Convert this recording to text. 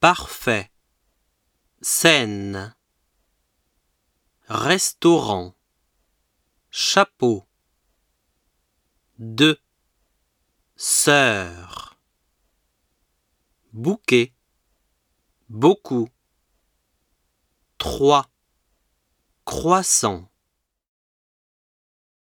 Parfait. Scène. Restaurant. Chapeau. Deux. Sœur. Bouquet. Beaucoup. Trois. Croissant.